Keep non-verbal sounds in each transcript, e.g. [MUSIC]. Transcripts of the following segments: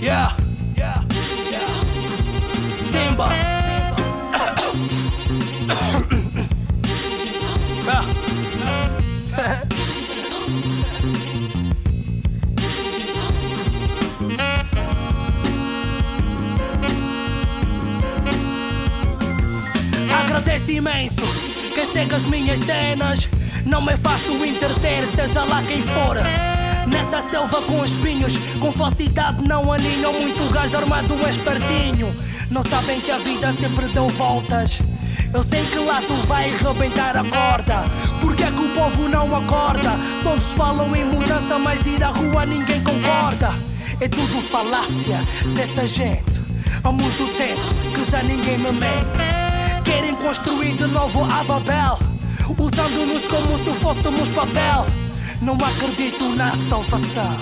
Yeah. Simba. [LAUGHS] Agradeço imenso quem segue as minhas cenas. Não me faço entreter, seja lá quem for. Nessa selva com espinhos, com falsidade não alinham. Muito gajo armado é espertinho. Não sabem que a vida sempre deu voltas. Eu sei que lá tu vai rebentar a corda. Porque é que o povo não acorda? Todos falam em mudança, mas ir à rua ninguém concorda. É tudo falácia dessa gente. Há muito tempo que já ninguém me mete. Querem construir de novo a Babel, usando-nos como se fôssemos papel. Não acredito na salvação,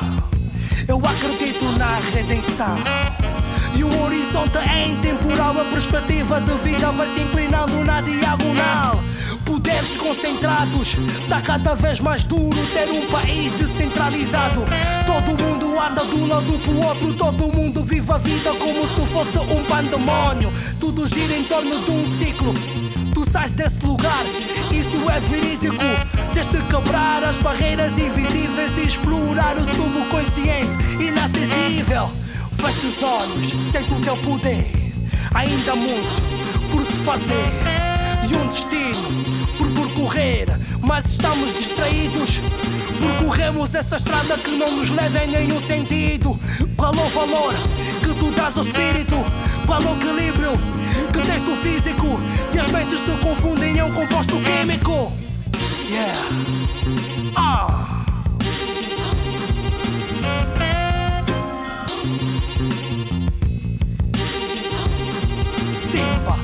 eu acredito na redenção. E o horizonte é intemporal, a perspectiva de vida vai se inclinando na diagonal. Poderes concentrados, tá cada vez mais duro ter um país descentralizado. Todo mundo anda de um lado pro outro, todo mundo vive a vida como se fosse um pandemónio. Tudo gira em torno de um ciclo. Tu sais desse lugar, isso é verídico. Tens de quebrar as barreiras invisíveis e explorar o subconsciente inacessível. Fecha os olhos, sente o teu poder. Ainda muito por se fazer e um destino por percorrer, mas estamos distraídos. Percorremos essa estrada que não nos leva em nenhum sentido. Qual o valor que tu dás ao espírito? Qual o equilíbrio que tens Yeah. Ah. Simba.